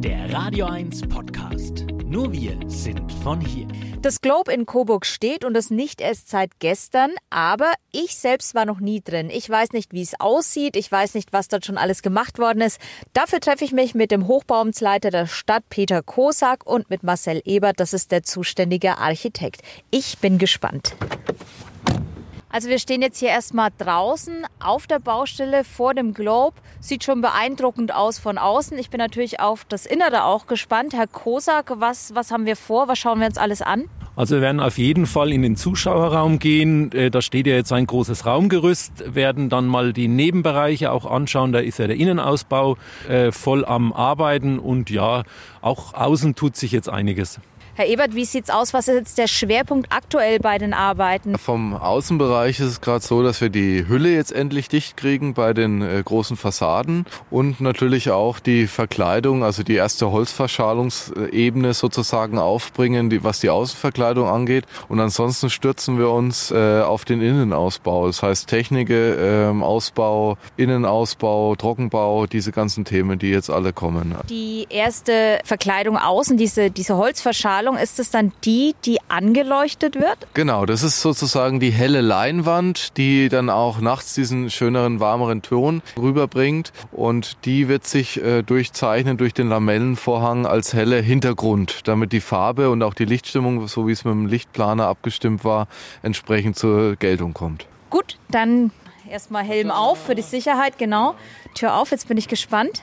Der Radio 1 Podcast. Nur wir sind von hier. Das Globe in Coburg steht und das nicht erst seit gestern, aber ich selbst war noch nie drin. Ich weiß nicht, wie es aussieht, ich weiß nicht, was dort schon alles gemacht worden ist. Dafür treffe ich mich mit dem Hochbauamtsleiter der Stadt Peter Kosak und mit Marcel Ebert, das ist der zuständige Architekt. Ich bin gespannt. Also wir stehen jetzt hier erstmal draußen auf der Baustelle vor dem Globe. Sieht schon beeindruckend aus von außen. Ich bin natürlich auf das Innere auch gespannt. Herr Kosak, was, was haben wir vor? Was schauen wir uns alles an? Also wir werden auf jeden Fall in den Zuschauerraum gehen. Äh, da steht ja jetzt ein großes Raumgerüst, werden dann mal die Nebenbereiche auch anschauen. Da ist ja der Innenausbau äh, voll am Arbeiten und ja, auch außen tut sich jetzt einiges. Herr Ebert, wie sieht's aus? Was ist jetzt der Schwerpunkt aktuell bei den Arbeiten? Vom Außenbereich ist es gerade so, dass wir die Hülle jetzt endlich dicht kriegen bei den äh, großen Fassaden und natürlich auch die Verkleidung, also die erste Holzverschalungsebene sozusagen aufbringen, die, was die Außenverkleidung angeht. Und ansonsten stürzen wir uns äh, auf den Innenausbau. Das heißt Technik, äh, Ausbau, Innenausbau, Trockenbau, diese ganzen Themen, die jetzt alle kommen. Die erste Verkleidung außen, diese, diese Holzverschalung, Strahlung, ist es dann die, die angeleuchtet wird? Genau, das ist sozusagen die helle Leinwand, die dann auch nachts diesen schöneren, warmeren Ton rüberbringt. Und die wird sich äh, durchzeichnen durch den Lamellenvorhang als helle Hintergrund, damit die Farbe und auch die Lichtstimmung, so wie es mit dem Lichtplaner abgestimmt war, entsprechend zur Geltung kommt. Gut, dann erstmal Helm auf für die Sicherheit, genau. Tür auf, jetzt bin ich gespannt.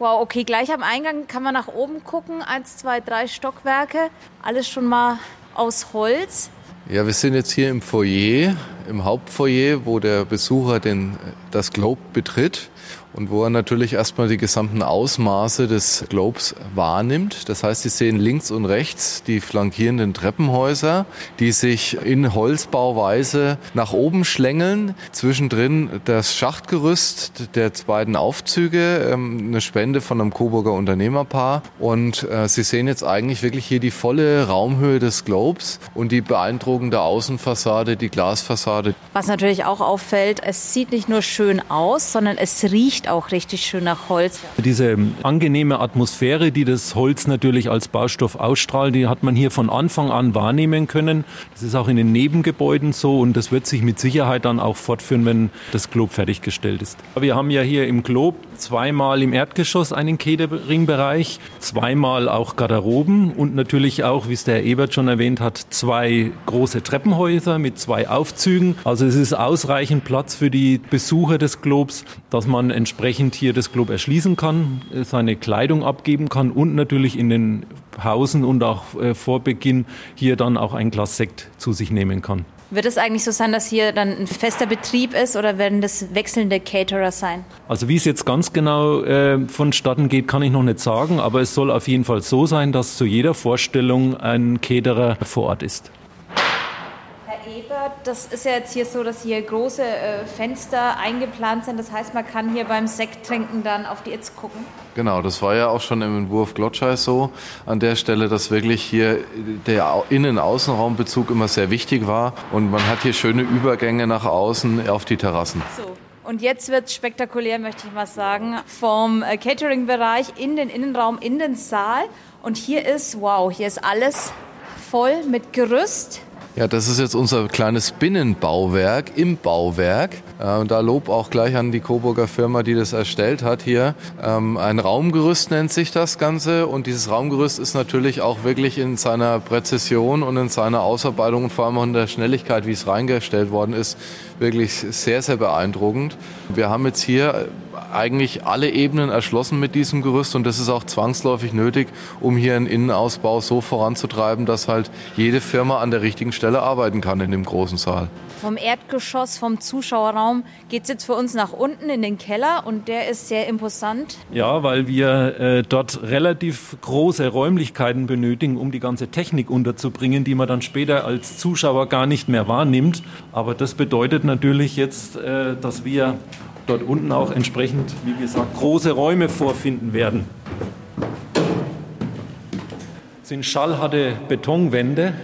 Wow, okay, gleich am Eingang kann man nach oben gucken. Eins, zwei, drei Stockwerke. Alles schon mal aus Holz. Ja, wir sind jetzt hier im Foyer, im Hauptfoyer, wo der Besucher den, das Globe betritt und wo er natürlich erstmal die gesamten Ausmaße des Globes wahrnimmt. Das heißt, Sie sehen links und rechts die flankierenden Treppenhäuser, die sich in Holzbauweise nach oben schlängeln. Zwischendrin das Schachtgerüst der beiden Aufzüge, ähm, eine Spende von einem Coburger Unternehmerpaar. Und äh, Sie sehen jetzt eigentlich wirklich hier die volle Raumhöhe des Globes und die beeindruckende Außenfassade, die Glasfassade. Was natürlich auch auffällt, es sieht nicht nur schön aus, sondern es riecht riecht auch richtig schön nach Holz. Diese angenehme Atmosphäre, die das Holz natürlich als Baustoff ausstrahlt, die hat man hier von Anfang an wahrnehmen können. Das ist auch in den Nebengebäuden so und das wird sich mit Sicherheit dann auch fortführen, wenn das Glob fertiggestellt ist. Wir haben ja hier im Glob zweimal im Erdgeschoss einen Cateringbereich, zweimal auch Garderoben und natürlich auch, wie es der Herr Ebert schon erwähnt hat, zwei große Treppenhäuser mit zwei Aufzügen. Also es ist ausreichend Platz für die Besucher des Globs, dass man entsprechend hier das Glob erschließen kann, seine Kleidung abgeben kann und natürlich in den Pausen und auch äh, vor Beginn hier dann auch ein Glas Sekt zu sich nehmen kann. Wird es eigentlich so sein, dass hier dann ein fester Betrieb ist oder werden das wechselnde Caterer sein? Also wie es jetzt ganz genau äh, vonstatten geht, kann ich noch nicht sagen, aber es soll auf jeden Fall so sein, dass zu jeder Vorstellung ein Caterer vor Ort ist das ist ja jetzt hier so, dass hier große äh, Fenster eingeplant sind. Das heißt, man kann hier beim Sekttrinken dann auf die Itz gucken. Genau, das war ja auch schon im Entwurf Glotschei so an der Stelle, dass wirklich hier der Innen-Außenraumbezug immer sehr wichtig war und man hat hier schöne Übergänge nach außen auf die Terrassen. So. Und jetzt wird es spektakulär, möchte ich mal sagen, vom äh, Catering-Bereich in den Innenraum, in den Saal. Und hier ist, wow, hier ist alles voll mit Gerüst, ja, das ist jetzt unser kleines Binnenbauwerk im Bauwerk. Äh, und da Lob auch gleich an die Coburger Firma, die das erstellt hat hier. Ähm, ein Raumgerüst nennt sich das Ganze. Und dieses Raumgerüst ist natürlich auch wirklich in seiner Präzision und in seiner Ausarbeitung und vor allem auch in der Schnelligkeit, wie es reingestellt worden ist, wirklich sehr, sehr beeindruckend. Wir haben jetzt hier eigentlich alle Ebenen erschlossen mit diesem Gerüst und das ist auch zwangsläufig nötig, um hier einen Innenausbau so voranzutreiben, dass halt jede Firma an der richtigen Stelle arbeiten kann in dem großen Saal. Vom Erdgeschoss, vom Zuschauerraum geht es jetzt für uns nach unten in den Keller und der ist sehr imposant. Ja, weil wir äh, dort relativ große Räumlichkeiten benötigen, um die ganze Technik unterzubringen, die man dann später als Zuschauer gar nicht mehr wahrnimmt. Aber das bedeutet natürlich jetzt, äh, dass wir dort unten auch entsprechend, wie gesagt, große Räume vorfinden werden. Es sind schallharte Betonwände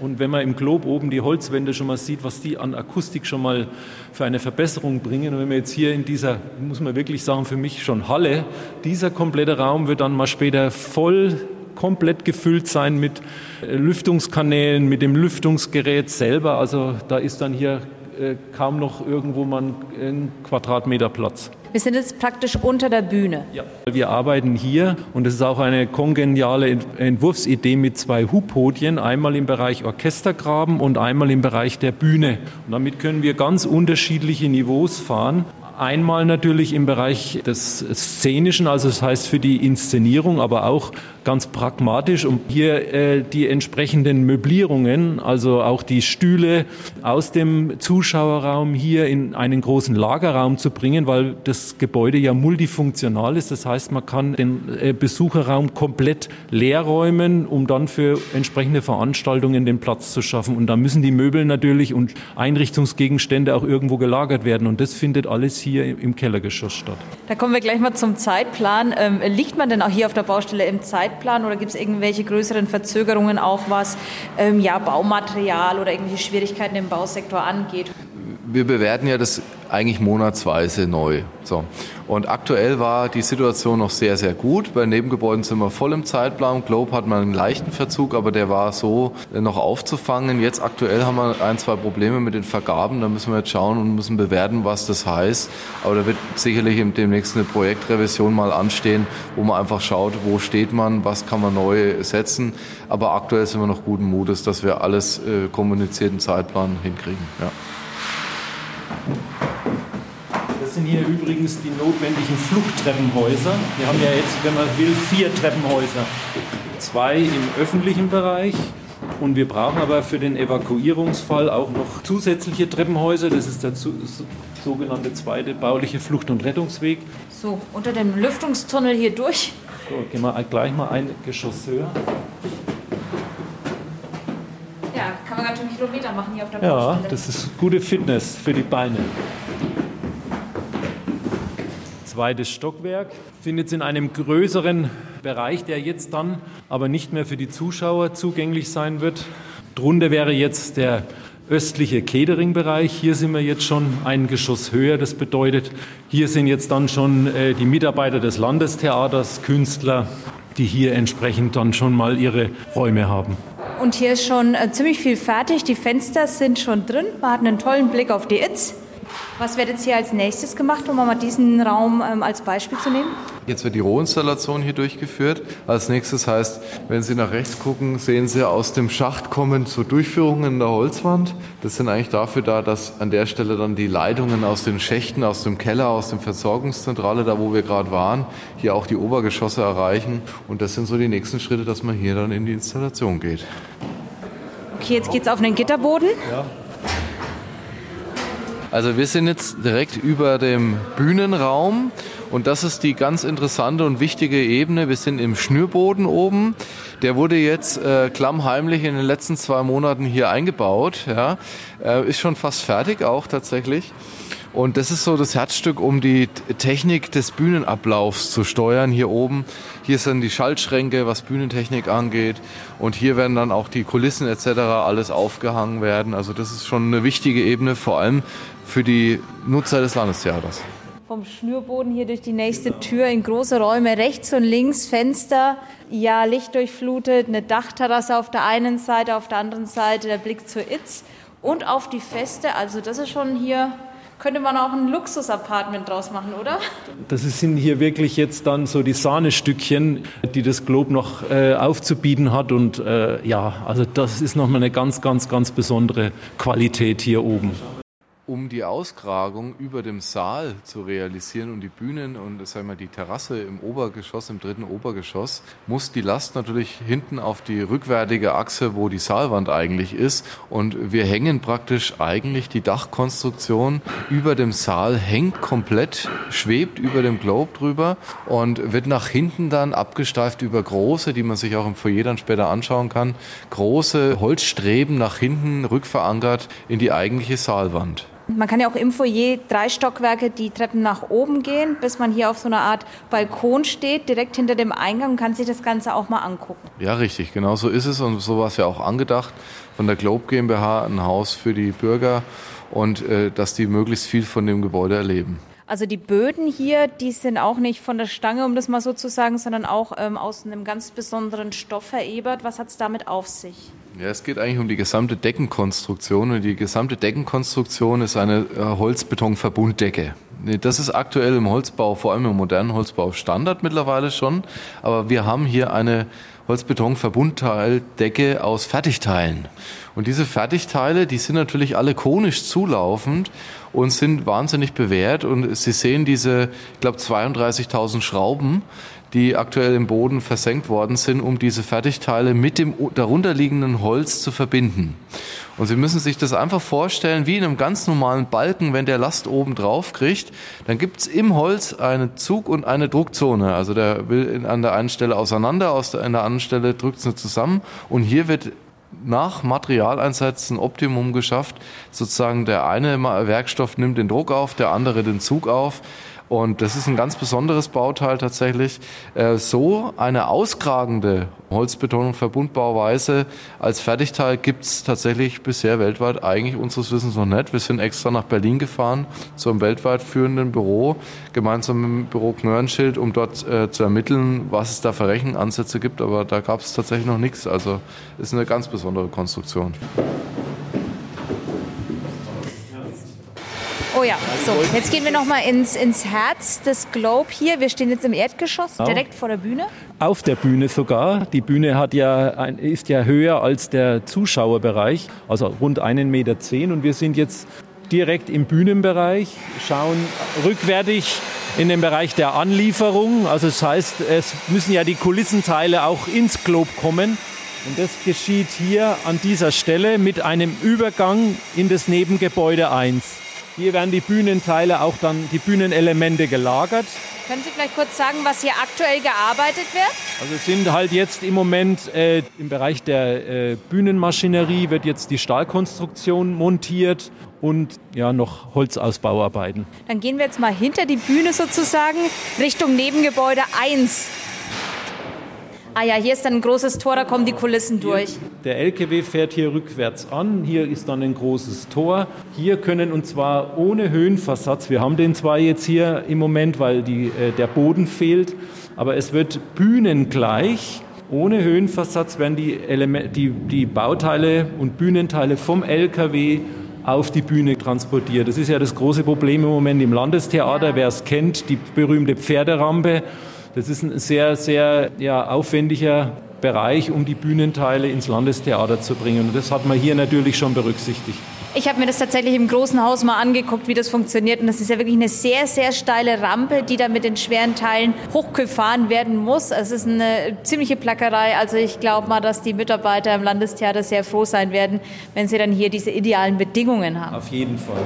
Und wenn man im Globe oben die Holzwände schon mal sieht, was die an Akustik schon mal für eine Verbesserung bringen, und wenn man jetzt hier in dieser, muss man wirklich sagen, für mich schon Halle, dieser komplette Raum wird dann mal später voll komplett gefüllt sein mit Lüftungskanälen, mit dem Lüftungsgerät selber. Also da ist dann hier kaum noch irgendwo mal ein Quadratmeter Platz. Wir sind jetzt praktisch unter der Bühne. Ja. Wir arbeiten hier und es ist auch eine kongeniale Entwurfsidee mit zwei Hubpodien, einmal im Bereich Orchestergraben und einmal im Bereich der Bühne. Und damit können wir ganz unterschiedliche Niveaus fahren. Einmal natürlich im Bereich des Szenischen, also das heißt für die Inszenierung, aber auch ganz pragmatisch, um hier äh, die entsprechenden Möblierungen, also auch die Stühle aus dem Zuschauerraum hier in einen großen Lagerraum zu bringen, weil das Gebäude ja multifunktional ist. Das heißt, man kann den äh, Besucherraum komplett leer räumen, um dann für entsprechende Veranstaltungen den Platz zu schaffen. Und da müssen die Möbel natürlich und Einrichtungsgegenstände auch irgendwo gelagert werden. Und das findet alles hier im Kellergeschoss statt. Da kommen wir gleich mal zum Zeitplan. Ähm, liegt man denn auch hier auf der Baustelle im Zeitplan oder gibt es irgendwelche größeren Verzögerungen auch was ähm, ja, Baumaterial oder irgendwelche Schwierigkeiten im Bausektor angeht? Wir bewerten ja das eigentlich monatsweise neu. So. Und aktuell war die Situation noch sehr, sehr gut. Bei Nebengebäuden sind wir voll im Zeitplan. Globe hat mal einen leichten Verzug, aber der war so noch aufzufangen. Jetzt aktuell haben wir ein, zwei Probleme mit den Vergaben. Da müssen wir jetzt schauen und müssen bewerten, was das heißt. Aber da wird sicherlich demnächst eine Projektrevision mal anstehen, wo man einfach schaut, wo steht man, was kann man neu setzen. Aber aktuell sind wir noch guten Mutes, dass wir alles äh, kommunizierten Zeitplan hinkriegen. Ja sind hier übrigens die notwendigen Fluchttreppenhäuser. Wir haben ja jetzt, wenn man will, vier Treppenhäuser. Zwei im öffentlichen Bereich und wir brauchen aber für den Evakuierungsfall auch noch zusätzliche Treppenhäuser. Das ist der sogenannte zweite bauliche Flucht- und Rettungsweg. So, unter dem Lüftungstunnel hier durch. So, gehen wir gleich mal ein Geschoss höher. Ja, kann man ganz schön Kilometer machen hier auf der. Ja, das ist gute Fitness für die Beine zweites Stockwerk. Findet in einem größeren Bereich, der jetzt dann aber nicht mehr für die Zuschauer zugänglich sein wird. Drunter wäre jetzt der östliche Catering-Bereich. Hier sind wir jetzt schon ein Geschoss höher. Das bedeutet, hier sind jetzt dann schon äh, die Mitarbeiter des Landestheaters, Künstler, die hier entsprechend dann schon mal ihre Räume haben. Und hier ist schon äh, ziemlich viel fertig. Die Fenster sind schon drin. Wir hatten einen tollen Blick auf die Itz. Was wird jetzt hier als nächstes gemacht, um mal diesen Raum ähm, als Beispiel zu nehmen? Jetzt wird die Rohinstallation hier durchgeführt. Als nächstes heißt, wenn Sie nach rechts gucken, sehen Sie aus dem Schacht kommen so Durchführungen in der Holzwand. Das sind eigentlich dafür da, dass an der Stelle dann die Leitungen aus den Schächten, aus dem Keller, aus dem Versorgungszentrale, da wo wir gerade waren, hier auch die Obergeschosse erreichen. Und das sind so die nächsten Schritte, dass man hier dann in die Installation geht. Okay, jetzt geht es auf einen Gitterboden. Ja. Also wir sind jetzt direkt über dem Bühnenraum und das ist die ganz interessante und wichtige Ebene. Wir sind im Schnürboden oben. Der wurde jetzt äh, klammheimlich in den letzten zwei Monaten hier eingebaut. Ja. Äh, ist schon fast fertig auch tatsächlich. Und das ist so das Herzstück, um die Technik des Bühnenablaufs zu steuern. Hier oben, hier sind die Schaltschränke, was Bühnentechnik angeht. Und hier werden dann auch die Kulissen etc. alles aufgehangen werden. Also das ist schon eine wichtige Ebene, vor allem für die Nutzer des Landestheaters. Vom Schnürboden hier durch die nächste Tür in große Räume, rechts und links Fenster, ja, lichtdurchflutet, eine Dachterrasse auf der einen Seite, auf der anderen Seite der Blick zur Itz und auf die Feste. Also das ist schon hier könnte man auch ein Luxus-Apartment draus machen, oder? Das sind hier wirklich jetzt dann so die Sahnestückchen, die das Globe noch äh, aufzubieten hat. Und äh, ja, also das ist nochmal eine ganz, ganz, ganz besondere Qualität hier oben um die Auskragung über dem Saal zu realisieren und die Bühnen und sagen wir, die Terrasse im Obergeschoss, im dritten Obergeschoss, muss die Last natürlich hinten auf die rückwärtige Achse, wo die Saalwand eigentlich ist. Und wir hängen praktisch eigentlich die Dachkonstruktion über dem Saal, hängt komplett, schwebt über dem Globe drüber und wird nach hinten dann abgesteift über große, die man sich auch im Foyer dann später anschauen kann, große Holzstreben nach hinten rückverankert in die eigentliche Saalwand. Man kann ja auch im Foyer drei Stockwerke die Treppen nach oben gehen, bis man hier auf so einer Art Balkon steht, direkt hinter dem Eingang und kann sich das Ganze auch mal angucken. Ja, richtig, genau so ist es und so war es ja auch angedacht von der Globe GmbH, ein Haus für die Bürger und äh, dass die möglichst viel von dem Gebäude erleben. Also die Böden hier, die sind auch nicht von der Stange, um das mal so zu sagen, sondern auch ähm, aus einem ganz besonderen Stoff verebert. Was hat es damit auf sich? Ja, es geht eigentlich um die gesamte Deckenkonstruktion und die gesamte Deckenkonstruktion ist eine äh, Holzbetonverbunddecke. Das ist aktuell im Holzbau, vor allem im modernen Holzbau Standard mittlerweile schon, aber wir haben hier eine Holzbetonverbundteildecke aus Fertigteilen. Und diese Fertigteile, die sind natürlich alle konisch zulaufend und sind wahnsinnig bewährt. Und Sie sehen diese, ich glaube, 32.000 Schrauben, die aktuell im Boden versenkt worden sind, um diese Fertigteile mit dem darunterliegenden Holz zu verbinden. Und Sie müssen sich das einfach vorstellen, wie in einem ganz normalen Balken, wenn der Last oben drauf kriegt, dann gibt's im Holz einen Zug und eine Druckzone. Also der will an der einen Stelle auseinander, aus der, an der anderen Stelle drückt es zusammen. Und hier wird nach Materialeinsatz ein Optimum geschafft. Sozusagen der eine Werkstoff nimmt den Druck auf, der andere den Zug auf. Und das ist ein ganz besonderes Bauteil tatsächlich. Äh, so eine auskragende Holzbetonung Verbundbauweise als Fertigteil gibt's tatsächlich bisher weltweit eigentlich unseres Wissens noch nicht. Wir sind extra nach Berlin gefahren zu einem weltweit führenden Büro, gemeinsam mit dem Büro Knörnschild, um dort äh, zu ermitteln, was es da für Rechenansätze gibt. Aber da gab es tatsächlich noch nichts. Also ist eine ganz besondere Konstruktion. Ja, so, jetzt gehen wir nochmal ins, ins Herz des Globe hier. Wir stehen jetzt im Erdgeschoss, direkt vor der Bühne. Auf der Bühne sogar. Die Bühne hat ja, ist ja höher als der Zuschauerbereich, also rund einen Meter zehn. Und wir sind jetzt direkt im Bühnenbereich, schauen rückwärtig in den Bereich der Anlieferung. Also das heißt, es müssen ja die Kulissenteile auch ins Globe kommen. Und das geschieht hier an dieser Stelle mit einem Übergang in das Nebengebäude 1. Hier werden die Bühnenteile, auch dann die Bühnenelemente gelagert. Können Sie vielleicht kurz sagen, was hier aktuell gearbeitet wird? Also es sind halt jetzt im Moment äh, im Bereich der äh, Bühnenmaschinerie wird jetzt die Stahlkonstruktion montiert und ja noch Holzausbauarbeiten. Dann gehen wir jetzt mal hinter die Bühne sozusagen Richtung Nebengebäude 1. Ah ja, hier ist dann ein großes Tor, da kommen die Kulissen durch. Der LKW fährt hier rückwärts an, hier ist dann ein großes Tor. Hier können und zwar ohne Höhenversatz, wir haben den zwar jetzt hier im Moment, weil die, äh, der Boden fehlt, aber es wird bühnengleich ohne Höhenversatz werden die, Element, die, die Bauteile und Bühnenteile vom LKW auf die Bühne transportiert. Das ist ja das große Problem im Moment im Landestheater. Wer es kennt, die berühmte Pferderampe. Das ist ein sehr, sehr ja, aufwendiger Bereich, um die Bühnenteile ins Landestheater zu bringen. Und das hat man hier natürlich schon berücksichtigt. Ich habe mir das tatsächlich im großen Haus mal angeguckt, wie das funktioniert. Und das ist ja wirklich eine sehr, sehr steile Rampe, die da mit den schweren Teilen hochgefahren werden muss. Es ist eine ziemliche Plackerei. Also ich glaube mal, dass die Mitarbeiter im Landestheater sehr froh sein werden, wenn sie dann hier diese idealen Bedingungen haben. Auf jeden Fall.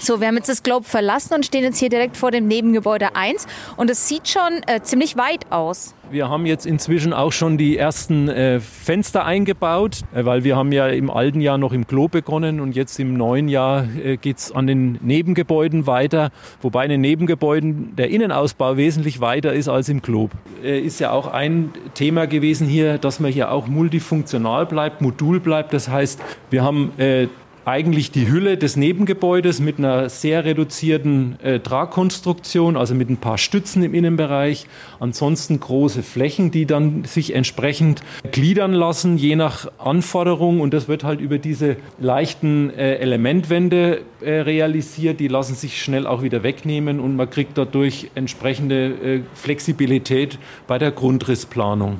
So, wir haben jetzt das Globe verlassen und stehen jetzt hier direkt vor dem Nebengebäude 1 und es sieht schon äh, ziemlich weit aus. Wir haben jetzt inzwischen auch schon die ersten äh, Fenster eingebaut, äh, weil wir haben ja im alten Jahr noch im Klo begonnen und jetzt im neuen Jahr äh, geht es an den Nebengebäuden weiter, wobei in den Nebengebäuden der Innenausbau wesentlich weiter ist als im Klo. Äh, ist ja auch ein Thema gewesen hier, dass man hier auch multifunktional bleibt, modul bleibt. Das heißt, wir haben äh, eigentlich die Hülle des Nebengebäudes mit einer sehr reduzierten äh, Tragkonstruktion, also mit ein paar Stützen im Innenbereich. Ansonsten große Flächen, die dann sich entsprechend gliedern lassen, je nach Anforderung. Und das wird halt über diese leichten äh, Elementwände äh, realisiert. Die lassen sich schnell auch wieder wegnehmen und man kriegt dadurch entsprechende äh, Flexibilität bei der Grundrissplanung.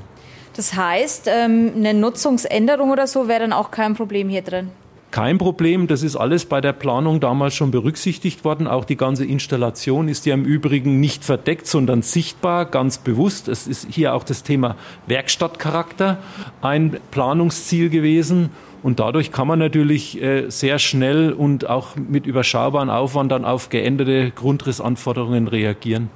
Das heißt, ähm, eine Nutzungsänderung oder so wäre dann auch kein Problem hier drin kein Problem. Das ist alles bei der Planung damals schon berücksichtigt worden. Auch die ganze Installation ist ja im Übrigen nicht verdeckt, sondern sichtbar, ganz bewusst. Es ist hier auch das Thema Werkstattcharakter ein Planungsziel gewesen. Und dadurch kann man natürlich äh, sehr schnell und auch mit überschaubaren Aufwand dann auf geänderte Grundrissanforderungen reagieren.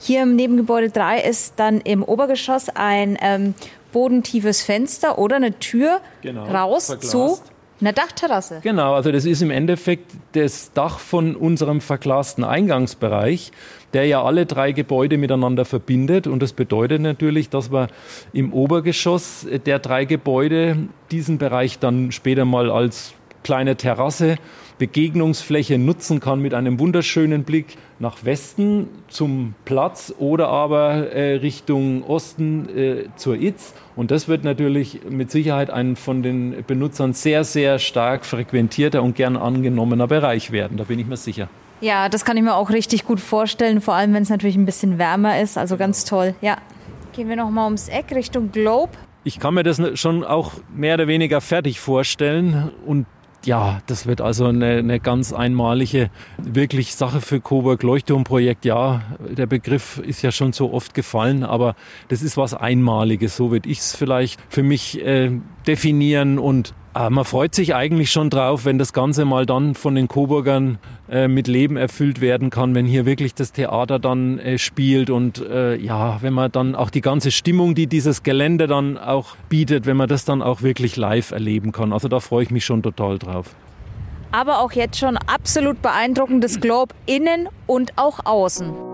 Hier im Nebengebäude 3 ist dann im Obergeschoss ein ähm, bodentiefes Fenster oder eine Tür genau, raus verglast. zu Eine Dachterrasse. Genau, also das ist im Endeffekt das Dach von unserem verglasten Eingangsbereich, der ja alle drei Gebäude miteinander verbindet. Und das bedeutet natürlich, dass wir im Obergeschoss der drei Gebäude diesen Bereich dann später mal als kleine Terrasse Begegnungsfläche nutzen kann mit einem wunderschönen Blick nach Westen zum Platz oder aber äh, Richtung Osten äh, zur Itz. Und das wird natürlich mit Sicherheit ein von den Benutzern sehr, sehr stark frequentierter und gern angenommener Bereich werden. Da bin ich mir sicher. Ja, das kann ich mir auch richtig gut vorstellen, vor allem wenn es natürlich ein bisschen wärmer ist. Also ganz toll. Ja. Gehen wir noch mal ums Eck Richtung Globe. Ich kann mir das schon auch mehr oder weniger fertig vorstellen und ja, das wird also eine, eine ganz einmalige, wirklich Sache für Coburg Leuchtturmprojekt. Ja, der Begriff ist ja schon so oft gefallen, aber das ist was Einmaliges. So würde ich es vielleicht für mich äh, definieren und äh, man freut sich eigentlich schon drauf, wenn das Ganze mal dann von den Coburgern äh, mit Leben erfüllt werden kann, wenn hier wirklich das Theater dann äh, spielt und äh, ja, wenn man dann auch die ganze Stimmung, die dieses Gelände dann auch bietet, wenn man das dann auch wirklich live erleben kann. Also da freue ich mich schon total drauf. Aber auch jetzt schon absolut beeindruckendes Globe innen und auch außen.